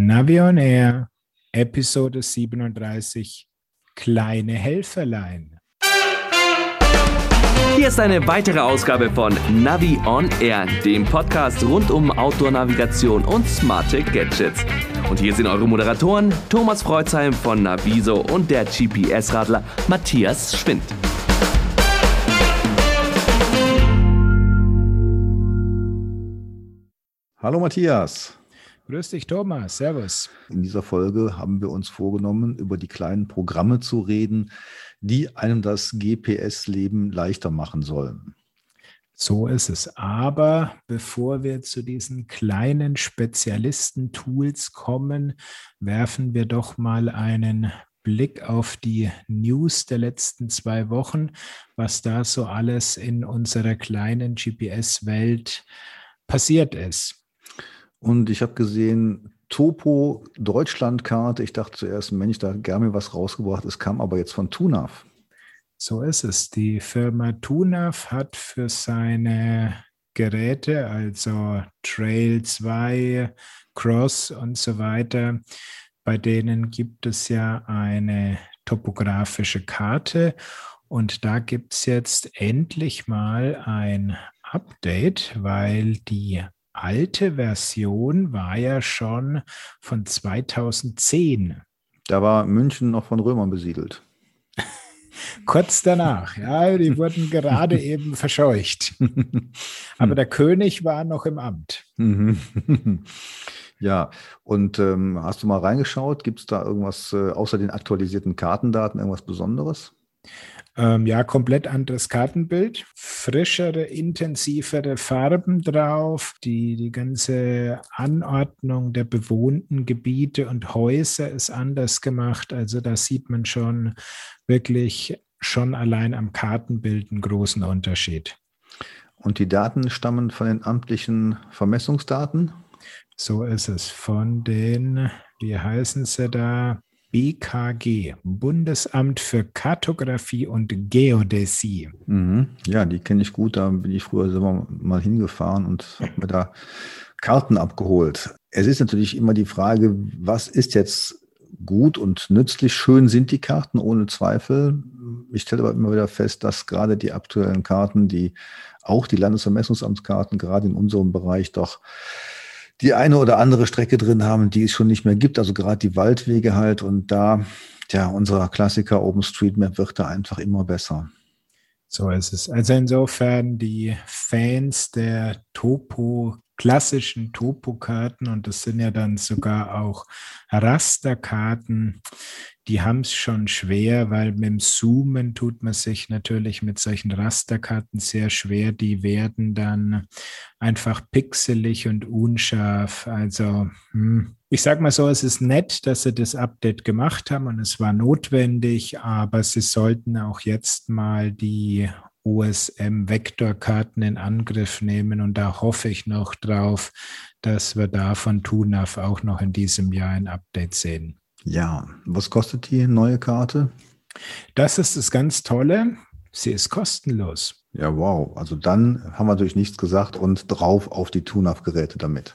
Navion Air, Episode 37, Kleine Helferlein. Hier ist eine weitere Ausgabe von Navi on Air, dem Podcast rund um Outdoor-Navigation und smarte Gadgets. Und hier sind eure Moderatoren Thomas Freuzheim von Naviso und der GPS-Radler Matthias Schwind. Hallo Matthias. Grüß dich, Thomas. Servus. In dieser Folge haben wir uns vorgenommen, über die kleinen Programme zu reden, die einem das GPS-Leben leichter machen sollen. So ist es. Aber bevor wir zu diesen kleinen Spezialisten-Tools kommen, werfen wir doch mal einen Blick auf die News der letzten zwei Wochen, was da so alles in unserer kleinen GPS-Welt passiert ist. Und ich habe gesehen, Topo Deutschlandkarte. Ich dachte zuerst, Mensch, da gerne was rausgebracht. Es kam aber jetzt von Tunav. So ist es. Die Firma Tunav hat für seine Geräte, also Trail 2, Cross und so weiter, bei denen gibt es ja eine topografische Karte. Und da gibt es jetzt endlich mal ein Update, weil die alte Version war ja schon von 2010. Da war München noch von Römern besiedelt. Kurz danach, ja, die wurden gerade eben verscheucht. Aber der König war noch im Amt. Ja, und ähm, hast du mal reingeschaut? Gibt es da irgendwas äh, außer den aktualisierten Kartendaten, irgendwas Besonderes? Ähm, ja, komplett anderes Kartenbild, frischere, intensivere Farben drauf, die, die ganze Anordnung der bewohnten Gebiete und Häuser ist anders gemacht. Also da sieht man schon wirklich schon allein am Kartenbild einen großen Unterschied. Und die Daten stammen von den amtlichen Vermessungsdaten? So ist es. Von den, wie heißen sie da? BKG, Bundesamt für Kartografie und Geodäsie. Mhm. Ja, die kenne ich gut. Da bin ich früher selber mal hingefahren und habe mir da Karten abgeholt. Es ist natürlich immer die Frage, was ist jetzt gut und nützlich? Schön sind die Karten, ohne Zweifel. Ich stelle aber immer wieder fest, dass gerade die aktuellen Karten, die auch die Landesvermessungsamtskarten, gerade in unserem Bereich doch die eine oder andere Strecke drin haben, die es schon nicht mehr gibt. Also gerade die Waldwege halt. Und da, ja, unser Klassiker OpenStreetMap wird da einfach immer besser. So ist es. Also insofern die Fans der Topo, klassischen Topo-Karten und das sind ja dann sogar auch Rasterkarten, die haben es schon schwer, weil mit dem Zoomen tut man sich natürlich mit solchen Rasterkarten sehr schwer. Die werden dann einfach pixelig und unscharf. Also hm. ich sage mal so, es ist nett, dass sie das Update gemacht haben und es war notwendig, aber sie sollten auch jetzt mal die OSM-Vektorkarten in Angriff nehmen und da hoffe ich noch drauf, dass wir da von TUNAF auch noch in diesem Jahr ein Update sehen. Ja, was kostet die neue Karte? Das ist das ganz Tolle. Sie ist kostenlos. Ja, wow. Also dann haben wir natürlich nichts gesagt und drauf auf die TUNAF-Geräte damit.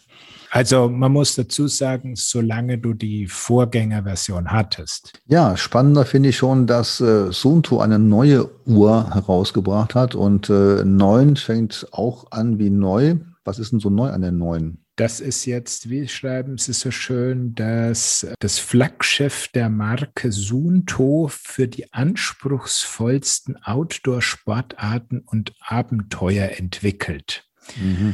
Also man muss dazu sagen, solange du die Vorgängerversion hattest. Ja, spannender finde ich schon, dass äh, Sunto eine neue Uhr herausgebracht hat und äh, 9 fängt auch an wie neu. Was ist denn so neu an der neuen? Das ist jetzt, wie schreiben Sie so schön, das, das Flaggschiff der Marke Sunto für die anspruchsvollsten Outdoor-Sportarten und Abenteuer entwickelt. Mhm.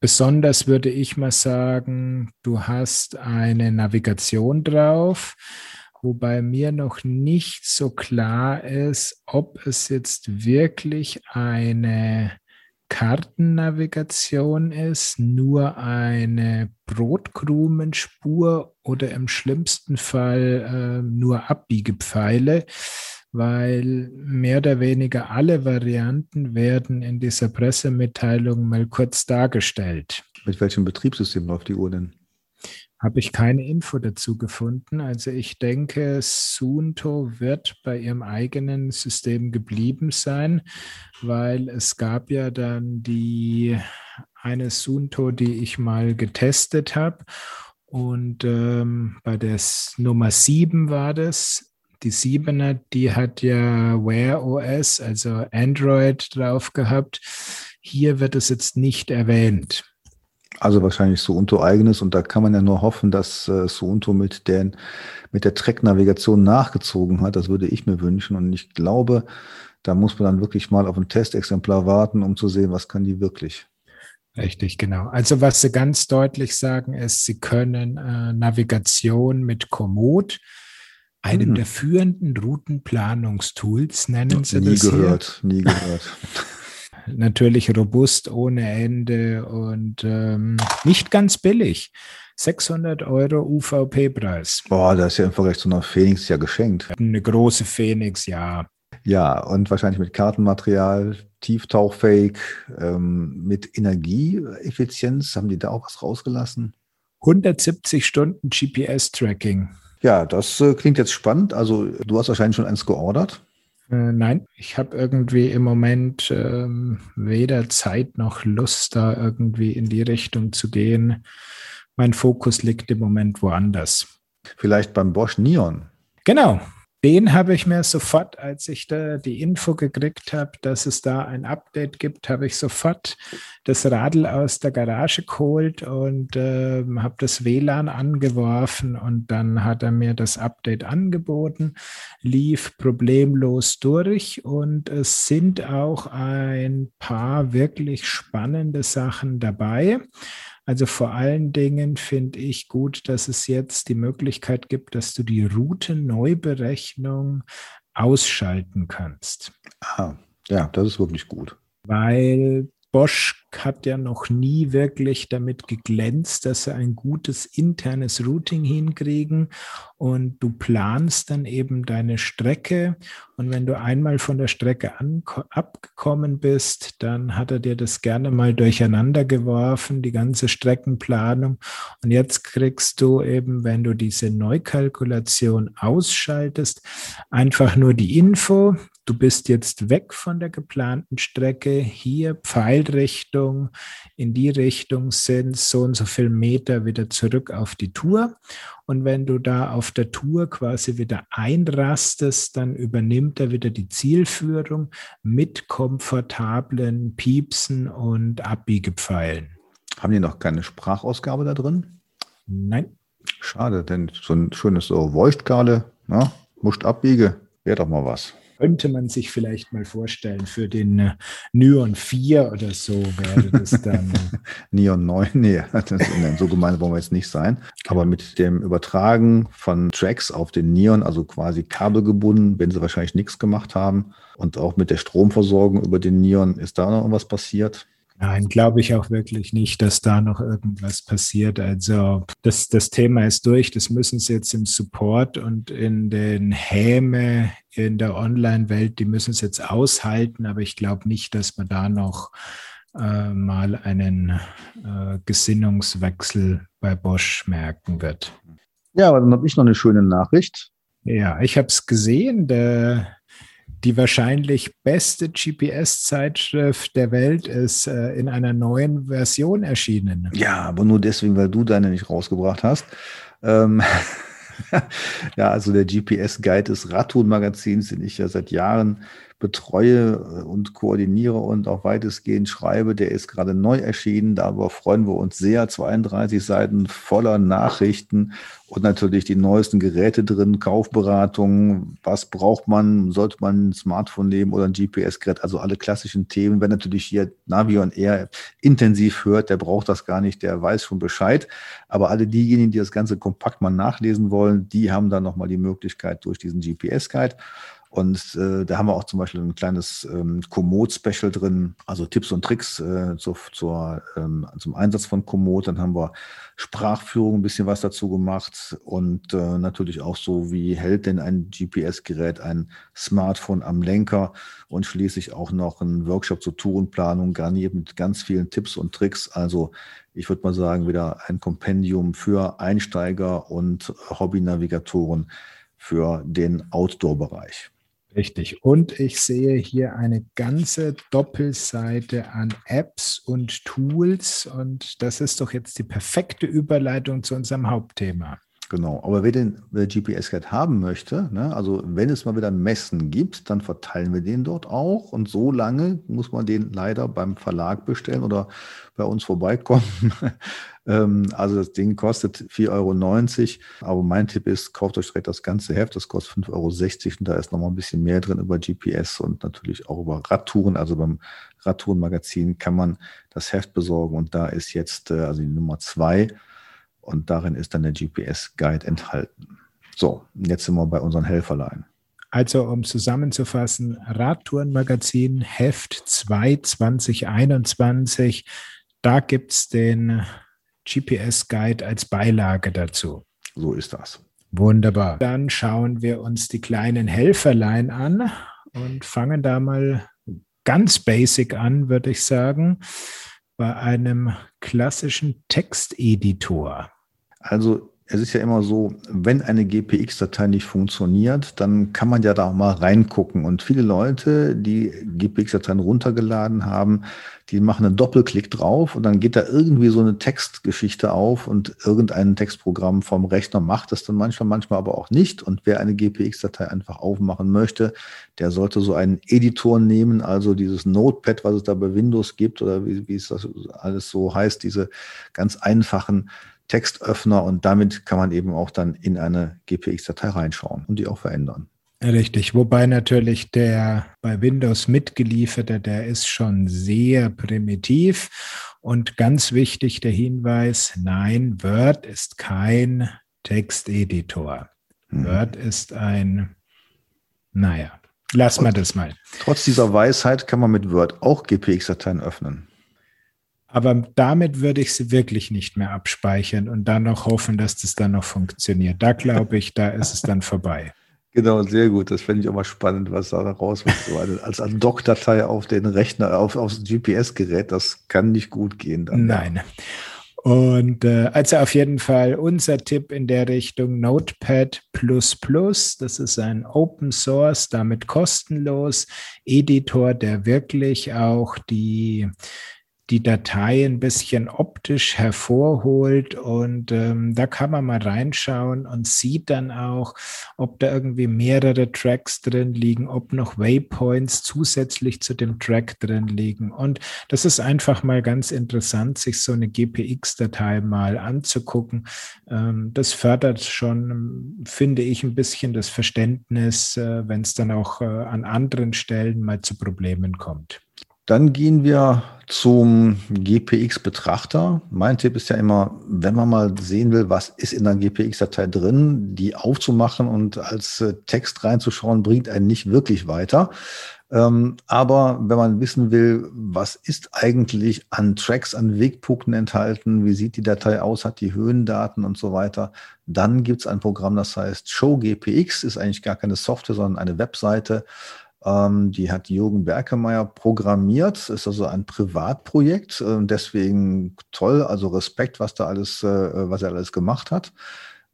Besonders würde ich mal sagen, du hast eine Navigation drauf, wobei mir noch nicht so klar ist, ob es jetzt wirklich eine Kartennavigation ist, nur eine Brotkrumenspur oder im schlimmsten Fall äh, nur Abbiegepfeile, weil mehr oder weniger alle Varianten werden in dieser Pressemitteilung mal kurz dargestellt. Mit welchem Betriebssystem läuft die Uhr denn? habe ich keine Info dazu gefunden. Also ich denke, Sunto wird bei ihrem eigenen System geblieben sein, weil es gab ja dann die eine Sunto, die ich mal getestet habe. Und ähm, bei der Nummer 7 war das. Die 7er, die hat ja Wear OS, also Android drauf gehabt. Hier wird es jetzt nicht erwähnt. Also wahrscheinlich Suunto eigenes und da kann man ja nur hoffen, dass äh, Suunto mit, den, mit der Track-Navigation nachgezogen hat. Das würde ich mir wünschen und ich glaube, da muss man dann wirklich mal auf ein Testexemplar warten, um zu sehen, was kann die wirklich. Richtig, genau. Also was Sie ganz deutlich sagen ist, Sie können äh, Navigation mit Komoot, einem hm. der führenden Routenplanungstools, nennen Sie nie das gehört, hier. Nie gehört, Natürlich robust ohne Ende und ähm, nicht ganz billig. 600 Euro UVP-Preis. Boah, das ist ja im Vergleich zu einer Phoenix ja geschenkt. Eine große Phoenix, ja. Ja, und wahrscheinlich mit Kartenmaterial, tieftauchfähig, ähm, mit Energieeffizienz. Haben die da auch was rausgelassen? 170 Stunden GPS-Tracking. Ja, das äh, klingt jetzt spannend. Also du hast wahrscheinlich schon eins geordert. Äh, nein, ich habe irgendwie im Moment ähm, weder Zeit noch Lust, da irgendwie in die Richtung zu gehen. Mein Fokus liegt im Moment woanders. Vielleicht beim Bosch Neon. Genau, den habe ich mir sofort, als ich da die Info gekriegt habe, dass es da ein Update gibt, habe ich sofort das Radl aus der Garage geholt und äh, habe das WLAN angeworfen und dann hat er mir das Update angeboten, lief problemlos durch und es sind auch ein paar wirklich spannende Sachen dabei. Also vor allen Dingen finde ich gut, dass es jetzt die Möglichkeit gibt, dass du die Routeneuberechnung ausschalten kannst. Ah, ja, das ist wirklich gut. Weil Bosch hat ja noch nie wirklich damit geglänzt, dass sie ein gutes internes Routing hinkriegen. Und du planst dann eben deine Strecke. Und wenn du einmal von der Strecke abgekommen bist, dann hat er dir das gerne mal durcheinander geworfen, die ganze Streckenplanung. Und jetzt kriegst du eben, wenn du diese Neukalkulation ausschaltest, einfach nur die Info, du bist jetzt weg von der geplanten Strecke, hier Pfeilrichtung, in die Richtung sind so und so viel Meter wieder zurück auf die Tour. Und wenn du da auf der Tour quasi wieder einrastest, dann übernimmt er wieder die Zielführung mit komfortablen Piepsen und Abbiegepfeilen. Haben die noch keine Sprachausgabe da drin? Nein. Schade, denn so ein schönes so Voiced-Gale, musst abbiege, wäre doch mal was könnte man sich vielleicht mal vorstellen, für den äh, Nyon 4 oder so wäre das dann. Neon 9, nee, so gemeint wollen wir jetzt nicht sein. Aber mit dem Übertragen von Tracks auf den Neon, also quasi kabelgebunden, wenn sie wahrscheinlich nichts gemacht haben, und auch mit der Stromversorgung über den Neon, ist da noch irgendwas passiert? Nein, glaube ich auch wirklich nicht, dass da noch irgendwas passiert. Also das, das Thema ist durch. Das müssen sie jetzt im Support und in den Häme in der Online-Welt, die müssen es jetzt aushalten. Aber ich glaube nicht, dass man da noch äh, mal einen äh, Gesinnungswechsel bei Bosch merken wird. Ja, aber dann habe ich noch eine schöne Nachricht. Ja, ich habe es gesehen. Der die wahrscheinlich beste GPS-Zeitschrift der Welt ist äh, in einer neuen Version erschienen. Ja, aber nur deswegen, weil du deine nicht rausgebracht hast. Ähm ja, also der GPS-Guide des Radtour-Magazins, den ich ja seit Jahren betreue äh, und koordiniere und auch weitestgehend schreibe. Der ist gerade neu erschienen. Darüber freuen wir uns sehr. 32 Seiten voller Nachrichten und natürlich die neuesten Geräte drin, Kaufberatungen. Was braucht man? Sollte man ein Smartphone nehmen oder ein GPS-Gerät? Also alle klassischen Themen. Wer natürlich hier Navion eher intensiv hört, der braucht das gar nicht. Der weiß schon Bescheid. Aber alle diejenigen, die das Ganze kompakt mal nachlesen wollen, die haben dann nochmal die Möglichkeit durch diesen GPS-Guide. Und äh, da haben wir auch zum Beispiel ein kleines ähm, Komoot-Special drin, also Tipps und Tricks äh, zur, zur, ähm, zum Einsatz von Komoot. Dann haben wir Sprachführung ein bisschen was dazu gemacht und äh, natürlich auch so, wie hält denn ein GPS-Gerät ein Smartphone am Lenker und schließlich auch noch ein Workshop zur Tourenplanung, garniert mit ganz vielen Tipps und Tricks. Also ich würde mal sagen, wieder ein Kompendium für Einsteiger und Hobby-Navigatoren für den Outdoor-Bereich. Richtig. Und ich sehe hier eine ganze Doppelseite an Apps und Tools. Und das ist doch jetzt die perfekte Überleitung zu unserem Hauptthema. Genau, aber wer den GPS-Guide haben möchte, ne, also wenn es mal wieder Messen gibt, dann verteilen wir den dort auch. Und so lange muss man den leider beim Verlag bestellen oder bei uns vorbeikommen. Ähm, also das Ding kostet 4,90 Euro. Aber mein Tipp ist, kauft euch direkt das ganze Heft. Das kostet 5,60 Euro. Und da ist nochmal ein bisschen mehr drin über GPS und natürlich auch über Radtouren. Also beim Radtourenmagazin kann man das Heft besorgen. Und da ist jetzt äh, also die Nummer zwei und darin ist dann der GPS-Guide enthalten. So, jetzt sind wir bei unseren Helferlein. Also um zusammenzufassen, Radtourenmagazin Heft 2 2021, da gibt es den GPS-Guide als Beilage dazu. So ist das. Wunderbar. Dann schauen wir uns die kleinen Helferlein an und fangen da mal ganz basic an, würde ich sagen, bei einem klassischen Texteditor. Also es ist ja immer so, wenn eine GPX-Datei nicht funktioniert, dann kann man ja da auch mal reingucken. Und viele Leute, die GPX-Dateien runtergeladen haben, die machen einen Doppelklick drauf und dann geht da irgendwie so eine Textgeschichte auf und irgendein Textprogramm vom Rechner macht das dann manchmal, manchmal aber auch nicht. Und wer eine GPX-Datei einfach aufmachen möchte, der sollte so einen Editor nehmen, also dieses Notepad, was es da bei Windows gibt oder wie, wie es das alles so heißt, diese ganz einfachen Textöffner und damit kann man eben auch dann in eine GPX-Datei reinschauen und die auch verändern. Richtig, wobei natürlich der bei Windows mitgelieferte, der ist schon sehr primitiv und ganz wichtig der Hinweis, nein, Word ist kein Texteditor. Hm. Word ist ein, naja, lass mal das mal. Trotz dieser Weisheit kann man mit Word auch GPX-Dateien öffnen. Aber damit würde ich sie wirklich nicht mehr abspeichern und dann noch hoffen, dass das dann noch funktioniert. Da glaube ich, da ist es dann vorbei. Genau, sehr gut. Das fände ich auch mal spannend, was da rauskommt. So als Doc-Datei auf den Rechner, auf, aufs GPS-Gerät, das kann nicht gut gehen. Dann, Nein. Und äh, also auf jeden Fall unser Tipp in der Richtung Notepad. Das ist ein Open Source, damit kostenlos Editor, der wirklich auch die die Datei ein bisschen optisch hervorholt und ähm, da kann man mal reinschauen und sieht dann auch, ob da irgendwie mehrere Tracks drin liegen, ob noch Waypoints zusätzlich zu dem Track drin liegen. Und das ist einfach mal ganz interessant, sich so eine GPX-Datei mal anzugucken. Ähm, das fördert schon, finde ich, ein bisschen das Verständnis, äh, wenn es dann auch äh, an anderen Stellen mal zu Problemen kommt. Dann gehen wir zum GPX-Betrachter. Mein Tipp ist ja immer, wenn man mal sehen will, was ist in der GPX-Datei drin, die aufzumachen und als äh, Text reinzuschauen, bringt einen nicht wirklich weiter. Ähm, aber wenn man wissen will, was ist eigentlich an Tracks, an Wegpunkten enthalten, wie sieht die Datei aus, hat die Höhendaten und so weiter, dann gibt es ein Programm, das heißt Show GPX, ist eigentlich gar keine Software, sondern eine Webseite. Ähm, die hat Jürgen Berkemeyer programmiert, ist also ein Privatprojekt, äh, deswegen toll, also Respekt, was da alles, äh, was er alles gemacht hat.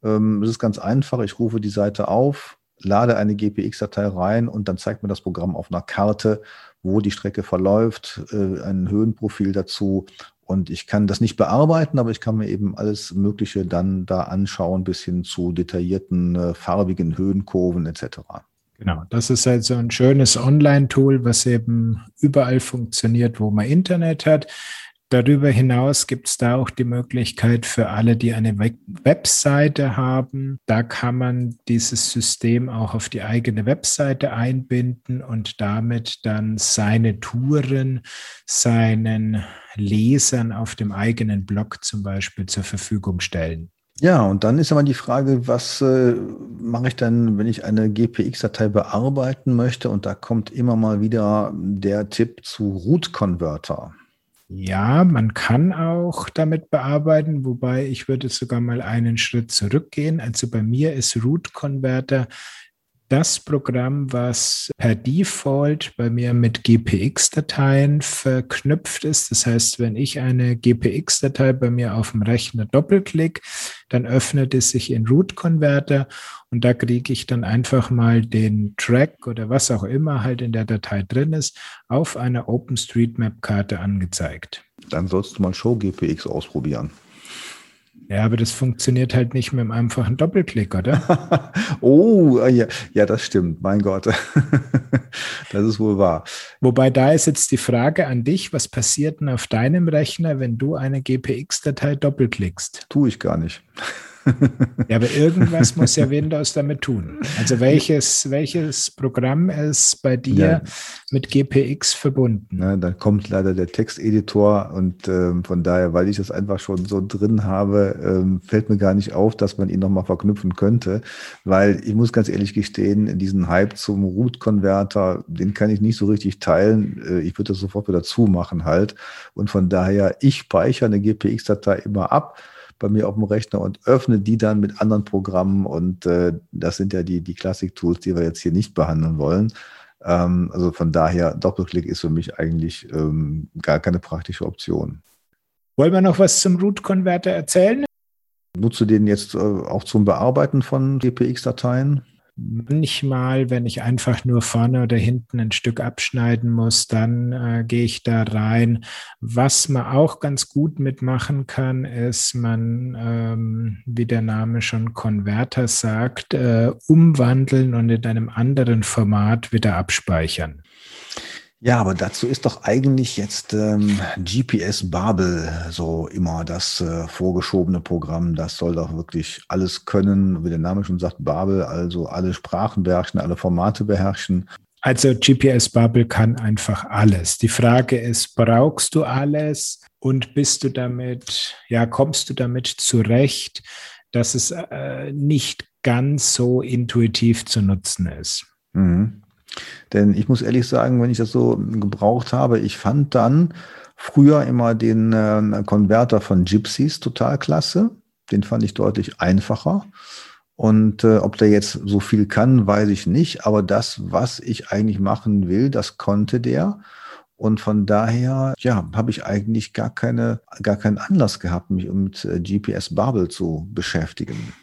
Ähm, es ist ganz einfach, ich rufe die Seite auf, lade eine GPX-Datei rein und dann zeigt mir das Programm auf einer Karte, wo die Strecke verläuft, äh, ein Höhenprofil dazu und ich kann das nicht bearbeiten, aber ich kann mir eben alles Mögliche dann da anschauen, bis hin zu detaillierten äh, farbigen Höhenkurven etc. Genau, das ist halt so ein schönes Online-Tool, was eben überall funktioniert, wo man Internet hat. Darüber hinaus gibt es da auch die Möglichkeit für alle, die eine Webseite haben. Da kann man dieses System auch auf die eigene Webseite einbinden und damit dann seine Touren seinen Lesern auf dem eigenen Blog zum Beispiel zur Verfügung stellen. Ja, und dann ist aber die Frage, was äh, mache ich dann, wenn ich eine GPX-Datei bearbeiten möchte? Und da kommt immer mal wieder der Tipp zu Root Converter. Ja, man kann auch damit bearbeiten, wobei ich würde sogar mal einen Schritt zurückgehen. Also bei mir ist Root Converter das Programm, was per Default bei mir mit GPX-Dateien verknüpft ist. Das heißt, wenn ich eine GPX-Datei bei mir auf dem Rechner doppelklick, dann öffnet es sich in Root Converter und da kriege ich dann einfach mal den Track oder was auch immer halt in der Datei drin ist, auf einer OpenStreetMap-Karte angezeigt. Dann sollst du mal Show GPX ausprobieren. Ja, aber das funktioniert halt nicht mit einem einfachen Doppelklick, oder? oh, ja, ja, das stimmt. Mein Gott. das ist wohl wahr. Wobei da ist jetzt die Frage an dich, was passiert denn auf deinem Rechner, wenn du eine GPX-Datei doppelklickst? Tue ich gar nicht. Ja, aber irgendwas muss ja Windows damit tun. Also welches, welches Programm ist bei dir ja. mit GPX verbunden? Ja, da kommt leider der Texteditor und ähm, von daher, weil ich das einfach schon so drin habe, ähm, fällt mir gar nicht auf, dass man ihn nochmal verknüpfen könnte, weil ich muss ganz ehrlich gestehen, diesen Hype zum Root-Converter, den kann ich nicht so richtig teilen. Äh, ich würde das sofort wieder zumachen halt und von daher, ich speichere eine GPX-Datei immer ab bei mir auf dem Rechner und öffne die dann mit anderen Programmen. Und äh, das sind ja die, die Classic-Tools, die wir jetzt hier nicht behandeln wollen. Ähm, also von daher, Doppelklick ist für mich eigentlich ähm, gar keine praktische Option. Wollen wir noch was zum Root-Converter erzählen? Nutzt du den jetzt äh, auch zum Bearbeiten von GPX-Dateien? Manchmal, wenn ich einfach nur vorne oder hinten ein Stück abschneiden muss, dann äh, gehe ich da rein. Was man auch ganz gut mitmachen kann, ist, man, ähm, wie der Name schon Konverter sagt, äh, umwandeln und in einem anderen Format wieder abspeichern. Ja, aber dazu ist doch eigentlich jetzt ähm, GPS Babel so immer das äh, vorgeschobene Programm. Das soll doch wirklich alles können, wie der Name schon sagt, Babel, also alle Sprachen beherrschen, alle Formate beherrschen. Also GPS Bubble kann einfach alles. Die Frage ist, brauchst du alles und bist du damit, ja, kommst du damit zurecht, dass es äh, nicht ganz so intuitiv zu nutzen ist? Mhm. Denn ich muss ehrlich sagen, wenn ich das so gebraucht habe, ich fand dann früher immer den äh, Konverter von Gypsies total klasse. Den fand ich deutlich einfacher. Und äh, ob der jetzt so viel kann, weiß ich nicht. Aber das, was ich eigentlich machen will, das konnte der. Und von daher, ja, habe ich eigentlich gar keine, gar keinen Anlass gehabt, mich mit äh, GPS Bubble zu beschäftigen.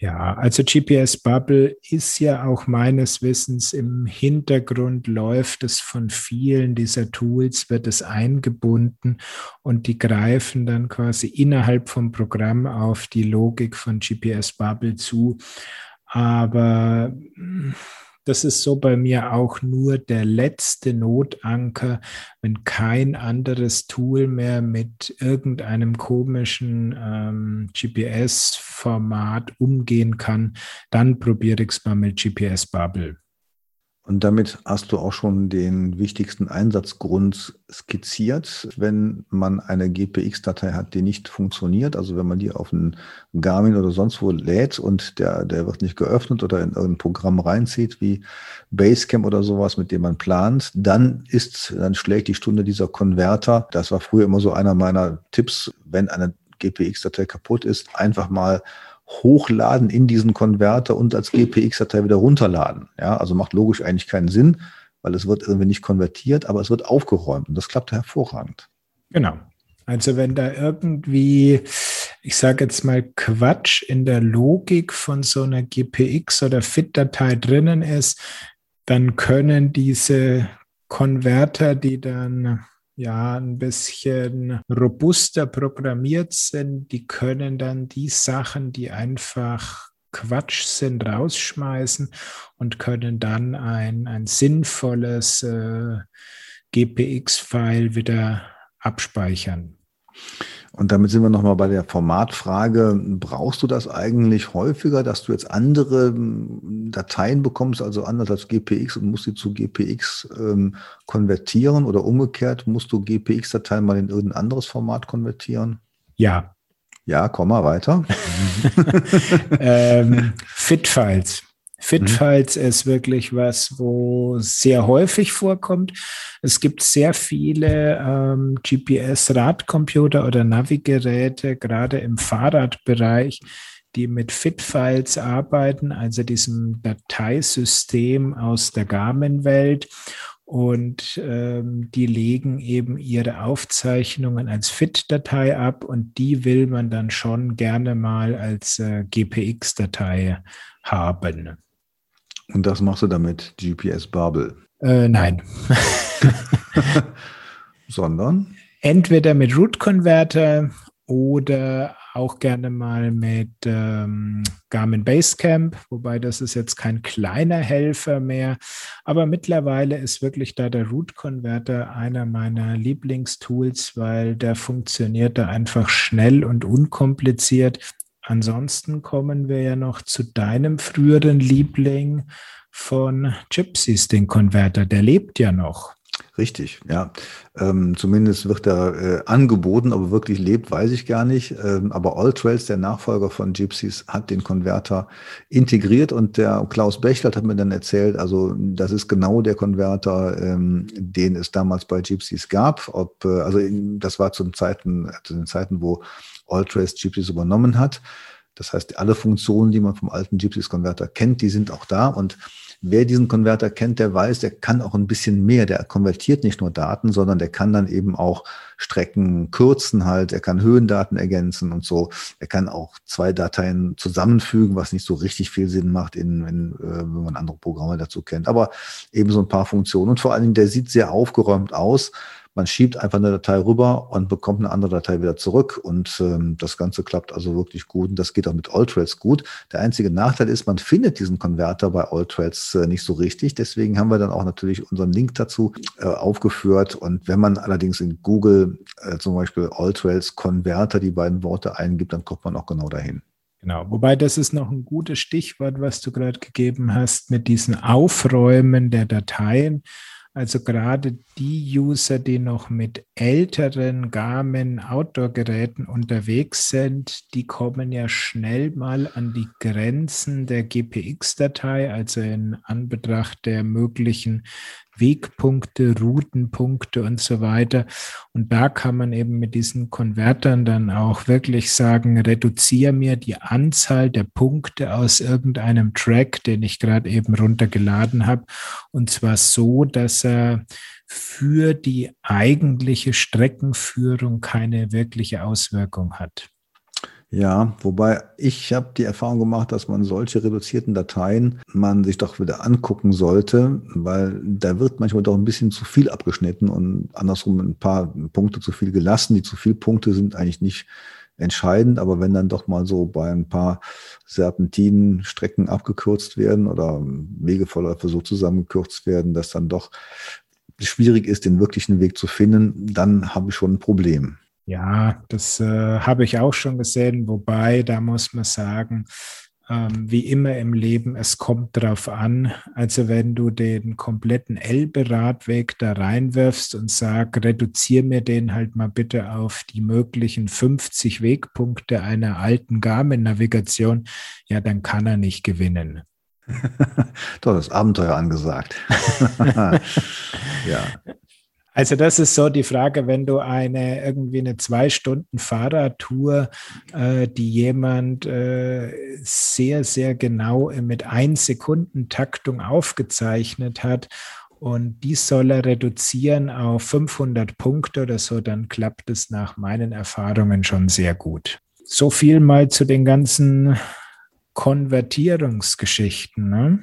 Ja, also GPS Bubble ist ja auch meines Wissens im Hintergrund läuft es von vielen dieser Tools, wird es eingebunden und die greifen dann quasi innerhalb vom Programm auf die Logik von GPS Bubble zu. Aber das ist so bei mir auch nur der letzte Notanker, wenn kein anderes Tool mehr mit irgendeinem komischen ähm, GPS-Format umgehen kann, dann probiere ich es mal mit GPS Bubble. Und damit hast du auch schon den wichtigsten Einsatzgrund skizziert, wenn man eine GPX-Datei hat, die nicht funktioniert. Also wenn man die auf einen Garmin oder sonst wo lädt und der, der wird nicht geöffnet oder in irgendein Programm reinzieht, wie Basecamp oder sowas, mit dem man plant, dann ist, dann schlägt die Stunde dieser Konverter. Das war früher immer so einer meiner Tipps, wenn eine GPX-Datei kaputt ist, einfach mal hochladen in diesen Konverter und als GPX-Datei wieder runterladen. Ja, also macht logisch eigentlich keinen Sinn, weil es wird irgendwie nicht konvertiert, aber es wird aufgeräumt und das klappt hervorragend. Genau. Also wenn da irgendwie, ich sage jetzt mal Quatsch in der Logik von so einer GPX oder FIT-Datei drinnen ist, dann können diese Konverter, die dann ja ein bisschen robuster programmiert sind, die können dann die Sachen, die einfach Quatsch sind, rausschmeißen und können dann ein, ein sinnvolles äh, GPX-File wieder abspeichern. Und damit sind wir nochmal bei der Formatfrage. Brauchst du das eigentlich häufiger, dass du jetzt andere hm, Dateien bekommst, also anders als GPX und musst sie zu GPX ähm, konvertieren oder umgekehrt, musst du GPX-Dateien mal in irgendein anderes Format konvertieren? Ja. Ja, komm mal weiter. ähm, Fit-Files. Fitfiles mhm. ist wirklich was, wo sehr häufig vorkommt. Es gibt sehr viele ähm, GPS-Radcomputer oder Navigeräte, gerade im Fahrradbereich, die mit FIT-Files arbeiten, also diesem Dateisystem aus der Garmin-Welt. Und ähm, die legen eben ihre Aufzeichnungen als FIT-Datei ab und die will man dann schon gerne mal als äh, GPX-Datei haben. Und das machst du damit GPS Bubble? Äh, nein. Sondern? Entweder mit Root Converter oder auch gerne mal mit ähm, Garmin Basecamp, wobei das ist jetzt kein kleiner Helfer mehr. Aber mittlerweile ist wirklich da der Root Converter einer meiner Lieblingstools, weil der funktioniert da einfach schnell und unkompliziert. Ansonsten kommen wir ja noch zu deinem früheren Liebling von Gypsies, den Konverter. Der lebt ja noch. Richtig, ja. Ähm, zumindest wird er äh, angeboten, aber wirklich lebt, weiß ich gar nicht. Ähm, aber Alltrails, der Nachfolger von Gypsies, hat den Konverter integriert und der Klaus Bechert hat mir dann erzählt, also das ist genau der Konverter, ähm, den es damals bei Gypsies gab. Ob, äh, also das war zum Zeiten, zu den Zeiten, wo Alltrails Gypsies übernommen hat. Das heißt, alle Funktionen, die man vom alten Gypsies-Konverter kennt, die sind auch da und Wer diesen Konverter kennt, der weiß, der kann auch ein bisschen mehr. Der konvertiert nicht nur Daten, sondern der kann dann eben auch Strecken kürzen halt. Er kann Höhendaten ergänzen und so. Er kann auch zwei Dateien zusammenfügen, was nicht so richtig viel Sinn macht, in, in, äh, wenn man andere Programme dazu kennt. Aber eben so ein paar Funktionen. Und vor allen Dingen, der sieht sehr aufgeräumt aus. Man schiebt einfach eine Datei rüber und bekommt eine andere Datei wieder zurück. Und ähm, das Ganze klappt also wirklich gut. Und das geht auch mit Alltrails gut. Der einzige Nachteil ist, man findet diesen Konverter bei Alltrails äh, nicht so richtig. Deswegen haben wir dann auch natürlich unseren Link dazu äh, aufgeführt. Und wenn man allerdings in Google äh, zum Beispiel Alltrails Konverter die beiden Worte eingibt, dann kommt man auch genau dahin. Genau, wobei das ist noch ein gutes Stichwort, was du gerade gegeben hast mit diesen Aufräumen der Dateien. Also gerade die User, die noch mit älteren Garmin Outdoor-Geräten unterwegs sind, die kommen ja schnell mal an die Grenzen der GPX-Datei, also in Anbetracht der möglichen Wegpunkte, Routenpunkte und so weiter. Und da kann man eben mit diesen Konvertern dann auch wirklich sagen, reduziere mir die Anzahl der Punkte aus irgendeinem Track, den ich gerade eben runtergeladen habe. Und zwar so, dass er für die eigentliche Streckenführung keine wirkliche Auswirkung hat. Ja, wobei ich habe die Erfahrung gemacht, dass man solche reduzierten Dateien man sich doch wieder angucken sollte, weil da wird manchmal doch ein bisschen zu viel abgeschnitten und andersrum ein paar Punkte zu viel gelassen. Die zu viel Punkte sind eigentlich nicht entscheidend, aber wenn dann doch mal so bei ein paar Serpentinen Strecken abgekürzt werden oder Wegeverläufe so zusammengekürzt werden, dass dann doch schwierig ist, den wirklichen Weg zu finden, dann habe ich schon ein Problem. Ja, das äh, habe ich auch schon gesehen, wobei da muss man sagen, ähm, wie immer im Leben, es kommt drauf an. Also wenn du den kompletten Elbe-Radweg da reinwirfst und sag, reduziere mir den halt mal bitte auf die möglichen 50 Wegpunkte einer alten Garmin-Navigation, ja, dann kann er nicht gewinnen. Doch, das Abenteuer angesagt. ja. Also das ist so die Frage, wenn du eine irgendwie eine zwei Stunden Fahrradtour, äh, die jemand äh, sehr, sehr genau mit ein Sekunden Taktung aufgezeichnet hat und die soll er reduzieren auf 500 Punkte oder so, dann klappt es nach meinen Erfahrungen schon sehr gut. So viel mal zu den ganzen Konvertierungsgeschichten. Ne?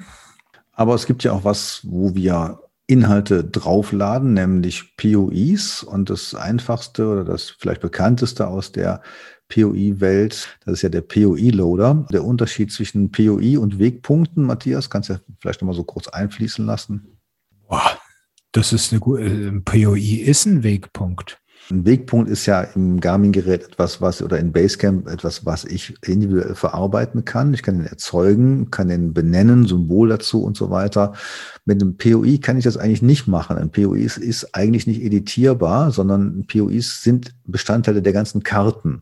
Aber es gibt ja auch was, wo wir Inhalte draufladen, nämlich POIs. Und das einfachste oder das vielleicht bekannteste aus der POI-Welt, das ist ja der POI-Loader. Der Unterschied zwischen POI und Wegpunkten, Matthias, kannst du ja vielleicht nochmal so kurz einfließen lassen. Boah, das ist eine gute, äh, POI ist ein Wegpunkt. Ein Wegpunkt ist ja im Garmin-Gerät etwas, was oder in Basecamp etwas, was ich individuell verarbeiten kann. Ich kann den erzeugen, kann den benennen, Symbol dazu und so weiter. Mit einem POI kann ich das eigentlich nicht machen. Ein POI ist, ist eigentlich nicht editierbar, sondern POIs sind Bestandteile der ganzen Karten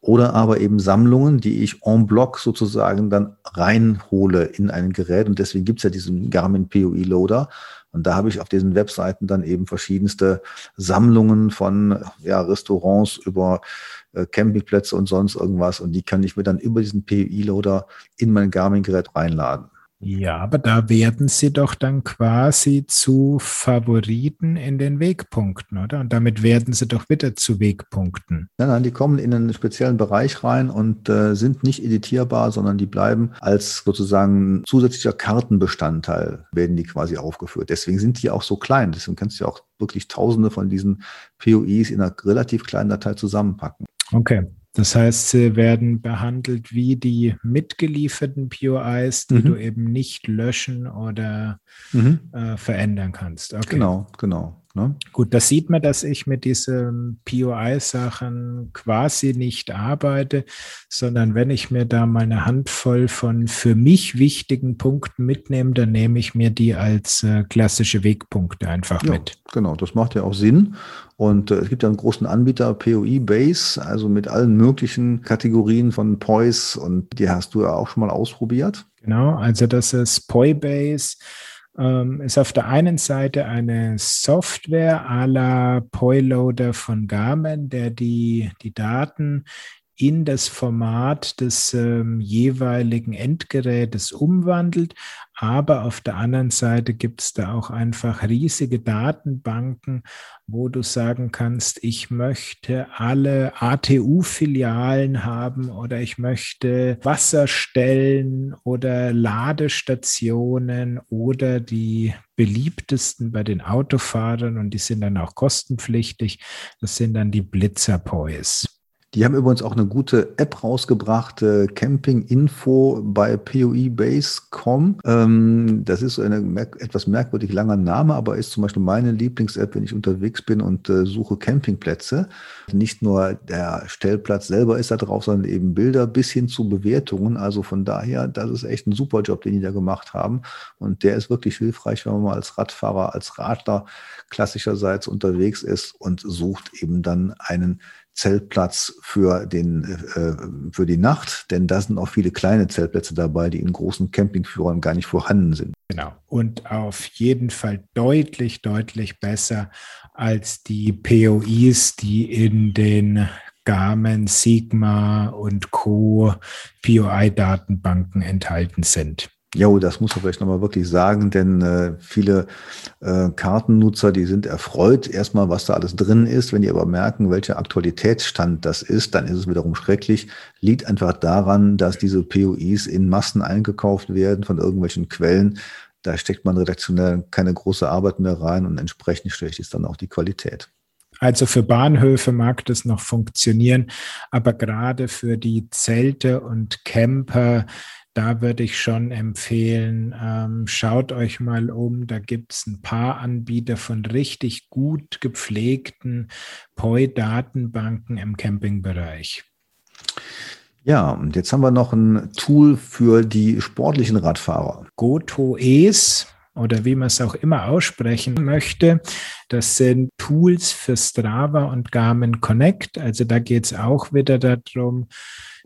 oder aber eben Sammlungen, die ich en bloc sozusagen dann reinhole in ein Gerät. Und deswegen gibt es ja diesen Garmin POI Loader und da habe ich auf diesen Webseiten dann eben verschiedenste Sammlungen von ja, Restaurants über äh, Campingplätze und sonst irgendwas. Und die kann ich mir dann über diesen PUI-Loader in mein Garmin-Gerät reinladen. Ja, aber da werden sie doch dann quasi zu Favoriten in den Wegpunkten, oder? Und damit werden sie doch wieder zu Wegpunkten. Nein, nein, die kommen in einen speziellen Bereich rein und äh, sind nicht editierbar, sondern die bleiben als sozusagen zusätzlicher Kartenbestandteil, werden die quasi aufgeführt. Deswegen sind die auch so klein. Deswegen kannst du ja auch wirklich tausende von diesen POIs in einer relativ kleinen Datei zusammenpacken. Okay. Das heißt, sie werden behandelt wie die mitgelieferten POIs, die mhm. du eben nicht löschen oder mhm. äh, verändern kannst. Okay. Genau, genau. Ne? Gut, da sieht man, dass ich mit diesen POI-Sachen quasi nicht arbeite, sondern wenn ich mir da meine Handvoll von für mich wichtigen Punkten mitnehme, dann nehme ich mir die als äh, klassische Wegpunkte einfach ja, mit. Genau, das macht ja auch Sinn. Und äh, es gibt ja einen großen Anbieter, POI Base, also mit allen möglichen Kategorien von POIs und die hast du ja auch schon mal ausprobiert. Genau, also das ist POI Base ähm, ist auf der einen Seite eine Software à la Poiloader von Garmin, der die, die Daten in das Format des ähm, jeweiligen Endgerätes umwandelt. Aber auf der anderen Seite gibt es da auch einfach riesige Datenbanken, wo du sagen kannst, ich möchte alle ATU-Filialen haben oder ich möchte Wasserstellen oder Ladestationen oder die beliebtesten bei den Autofahrern und die sind dann auch kostenpflichtig. Das sind dann die Blitzer-Pois. Die haben übrigens auch eine gute App rausgebracht, äh, Camping Info bei POEBase.com. Ähm, das ist ein merk etwas merkwürdig langer Name, aber ist zum Beispiel meine Lieblings-App, wenn ich unterwegs bin und äh, suche Campingplätze. Nicht nur der Stellplatz selber ist da drauf, sondern eben Bilder bis hin zu Bewertungen. Also von daher, das ist echt ein super Job, den die da gemacht haben. Und der ist wirklich hilfreich, wenn man mal als Radfahrer, als Radler klassischerseits unterwegs ist und sucht eben dann einen Zeltplatz für, den, äh, für die Nacht, denn da sind auch viele kleine Zeltplätze dabei, die in großen Campingführern gar nicht vorhanden sind. Genau. Und auf jeden Fall deutlich, deutlich besser als die POIs, die in den Garmin, Sigma und Co. POI-Datenbanken enthalten sind. Jo, das muss man vielleicht nochmal wirklich sagen, denn äh, viele äh, Kartennutzer, die sind erfreut erstmal, was da alles drin ist. Wenn die aber merken, welcher Aktualitätsstand das ist, dann ist es wiederum schrecklich. Liegt einfach daran, dass diese POIs in Massen eingekauft werden von irgendwelchen Quellen. Da steckt man redaktionell keine große Arbeit mehr rein und entsprechend schlecht ist dann auch die Qualität. Also für Bahnhöfe mag das noch funktionieren, aber gerade für die Zelte und Camper, da würde ich schon empfehlen, ähm, schaut euch mal um. Da gibt es ein paar Anbieter von richtig gut gepflegten POI-Datenbanken im Campingbereich. Ja, und jetzt haben wir noch ein Tool für die sportlichen Radfahrer. GoToEs oder wie man es auch immer aussprechen möchte. Das sind Tools für Strava und Garmin Connect. Also da geht es auch wieder darum,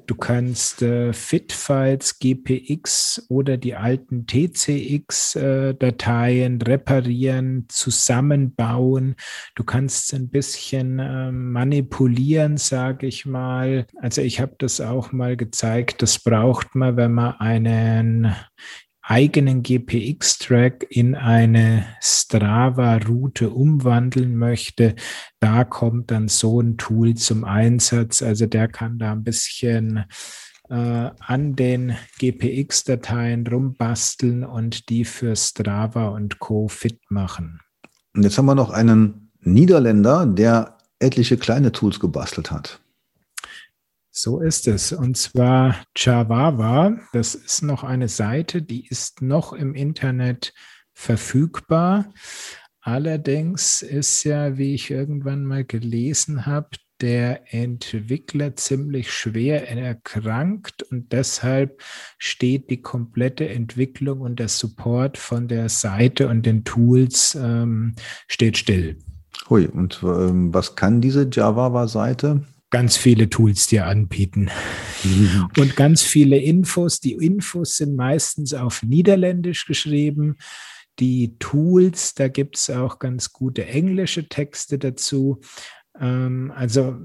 du kannst äh, Fit-Files, GPX oder die alten TCX-Dateien äh, reparieren, zusammenbauen. Du kannst ein bisschen äh, manipulieren, sage ich mal. Also ich habe das auch mal gezeigt. Das braucht man, wenn man einen eigenen GPX-Track in eine Strava-Route umwandeln möchte, da kommt dann so ein Tool zum Einsatz. Also der kann da ein bisschen äh, an den GPX-Dateien rumbasteln und die für Strava und Co. fit machen. Und jetzt haben wir noch einen Niederländer, der etliche kleine Tools gebastelt hat. So ist es. Und zwar Javava. Das ist noch eine Seite, die ist noch im Internet verfügbar. Allerdings ist ja, wie ich irgendwann mal gelesen habe, der Entwickler ziemlich schwer erkrankt und deshalb steht die komplette Entwicklung und der Support von der Seite und den Tools ähm, steht still. Hui, und ähm, was kann diese Java-Seite? Ganz viele Tools dir anbieten mhm. und ganz viele Infos. Die Infos sind meistens auf Niederländisch geschrieben. Die Tools, da gibt es auch ganz gute englische Texte dazu. Ähm, also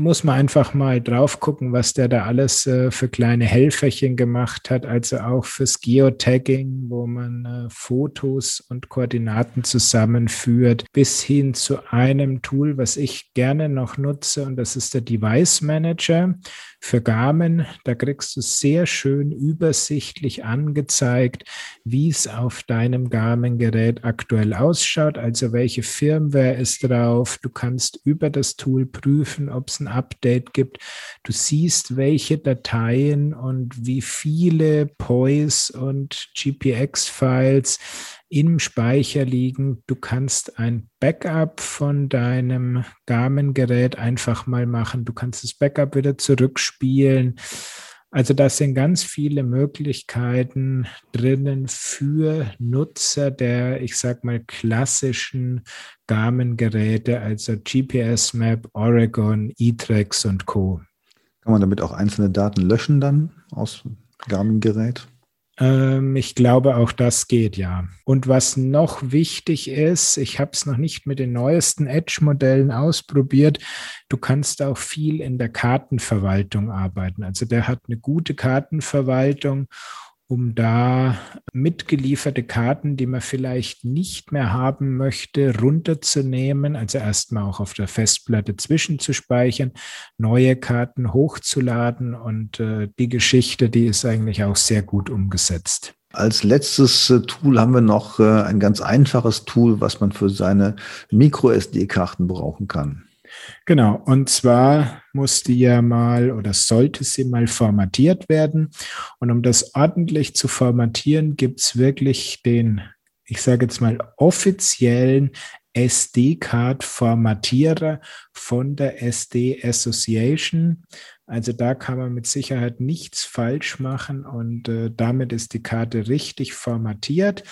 muss man einfach mal drauf gucken, was der da alles äh, für kleine Helferchen gemacht hat. Also auch fürs Geotagging, wo man äh, Fotos und Koordinaten zusammenführt, bis hin zu einem Tool, was ich gerne noch nutze, und das ist der Device Manager für Garmin. Da kriegst du sehr schön übersichtlich angezeigt, wie es auf deinem Garmin-Gerät aktuell ausschaut, also welche Firmware ist drauf. Du kannst über das Tool prüfen, ob es ein Update gibt. Du siehst, welche Dateien und wie viele POIs und GPX-Files im Speicher liegen. Du kannst ein Backup von deinem Garmin-Gerät einfach mal machen. Du kannst das Backup wieder zurückspielen. Also das sind ganz viele Möglichkeiten drinnen für Nutzer der, ich sag mal, klassischen Garmin-Geräte, also GPS Map, Oregon, E-Trex und Co. Kann man damit auch einzelne Daten löschen dann aus Garmin-Gerät? Ähm, ich glaube, auch das geht ja. Und was noch wichtig ist, ich habe es noch nicht mit den neuesten Edge-Modellen ausprobiert, du kannst auch viel in der Kartenverwaltung arbeiten. Also der hat eine gute Kartenverwaltung um da mitgelieferte Karten, die man vielleicht nicht mehr haben möchte, runterzunehmen, also erstmal auch auf der Festplatte zwischenzuspeichern, neue Karten hochzuladen und äh, die Geschichte, die ist eigentlich auch sehr gut umgesetzt. Als letztes äh, Tool haben wir noch äh, ein ganz einfaches Tool, was man für seine Micro-SD-Karten brauchen kann. Genau, und zwar muss die ja mal oder sollte sie mal formatiert werden. Und um das ordentlich zu formatieren, gibt es wirklich den, ich sage jetzt mal, offiziellen SD-Card-Formatierer von der SD Association. Also da kann man mit Sicherheit nichts falsch machen und äh, damit ist die Karte richtig formatiert.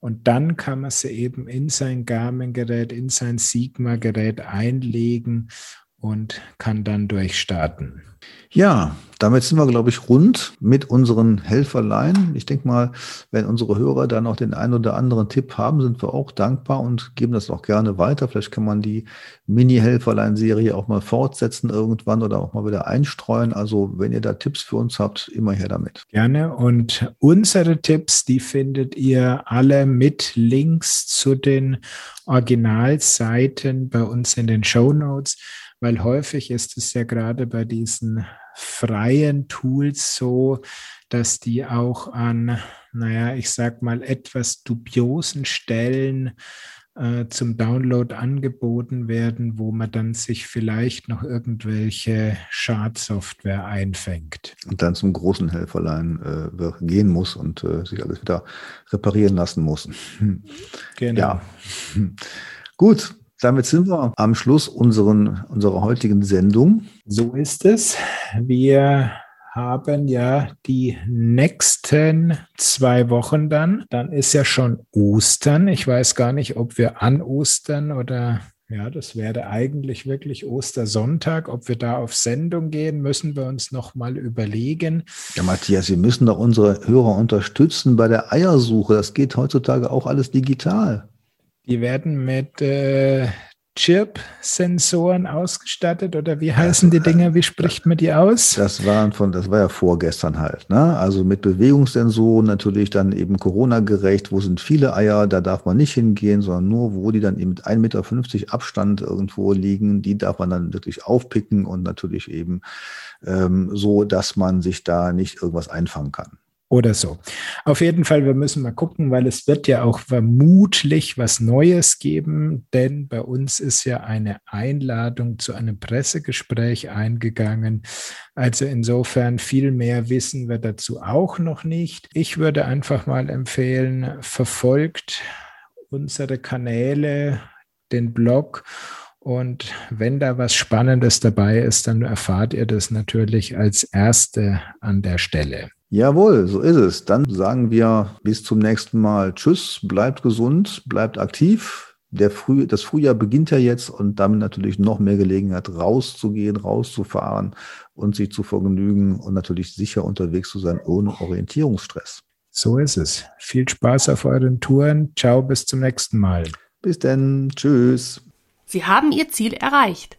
Und dann kann man sie eben in sein Garmin-Gerät, in sein Sigma-Gerät einlegen und kann dann durchstarten. Ja, damit sind wir, glaube ich, rund mit unseren Helferlein. Ich denke mal, wenn unsere Hörer dann auch den einen oder anderen Tipp haben, sind wir auch dankbar und geben das auch gerne weiter. Vielleicht kann man die Mini-Helferlein-Serie auch mal fortsetzen irgendwann oder auch mal wieder einstreuen. Also wenn ihr da Tipps für uns habt, immer her damit. Gerne. Und unsere Tipps, die findet ihr alle mit Links zu den Originalseiten bei uns in den Show Notes weil häufig ist es ja gerade bei diesen freien Tools so, dass die auch an, naja, ich sag mal, etwas dubiosen Stellen äh, zum Download angeboten werden, wo man dann sich vielleicht noch irgendwelche Schadsoftware einfängt. Und dann zum großen Helferlein äh, gehen muss und äh, sich alles wieder reparieren lassen muss. Genau. Ja. Gut, damit sind wir am Schluss unseren, unserer heutigen Sendung. So ist es. Wir haben ja die nächsten zwei Wochen dann. Dann ist ja schon Ostern. Ich weiß gar nicht, ob wir an Ostern oder ja, das wäre eigentlich wirklich Ostersonntag. Ob wir da auf Sendung gehen, müssen wir uns noch mal überlegen. Ja, Matthias, wir müssen doch unsere Hörer unterstützen bei der Eiersuche. Das geht heutzutage auch alles digital. Die werden mit äh, Chirp-Sensoren ausgestattet oder wie heißen die Dinger? Wie spricht man die aus? Das waren von, das war ja vorgestern halt, ne? Also mit Bewegungssensoren natürlich dann eben Corona-gerecht. Wo sind viele Eier? Da darf man nicht hingehen, sondern nur, wo die dann eben mit 1,50 Meter Abstand irgendwo liegen, die darf man dann wirklich aufpicken und natürlich eben ähm, so, dass man sich da nicht irgendwas einfangen kann oder so. Auf jeden Fall, wir müssen mal gucken, weil es wird ja auch vermutlich was Neues geben, denn bei uns ist ja eine Einladung zu einem Pressegespräch eingegangen. Also insofern viel mehr wissen wir dazu auch noch nicht. Ich würde einfach mal empfehlen, verfolgt unsere Kanäle, den Blog und wenn da was Spannendes dabei ist, dann erfahrt ihr das natürlich als Erste an der Stelle. Jawohl, so ist es. Dann sagen wir bis zum nächsten Mal. Tschüss, bleibt gesund, bleibt aktiv. Der Früh, das Frühjahr beginnt ja jetzt und damit natürlich noch mehr Gelegenheit, rauszugehen, rauszufahren und sich zu vergnügen und natürlich sicher unterwegs zu sein, ohne Orientierungsstress. So ist es. Viel Spaß auf euren Touren. Ciao, bis zum nächsten Mal. Bis denn. Tschüss. Sie haben Ihr Ziel erreicht.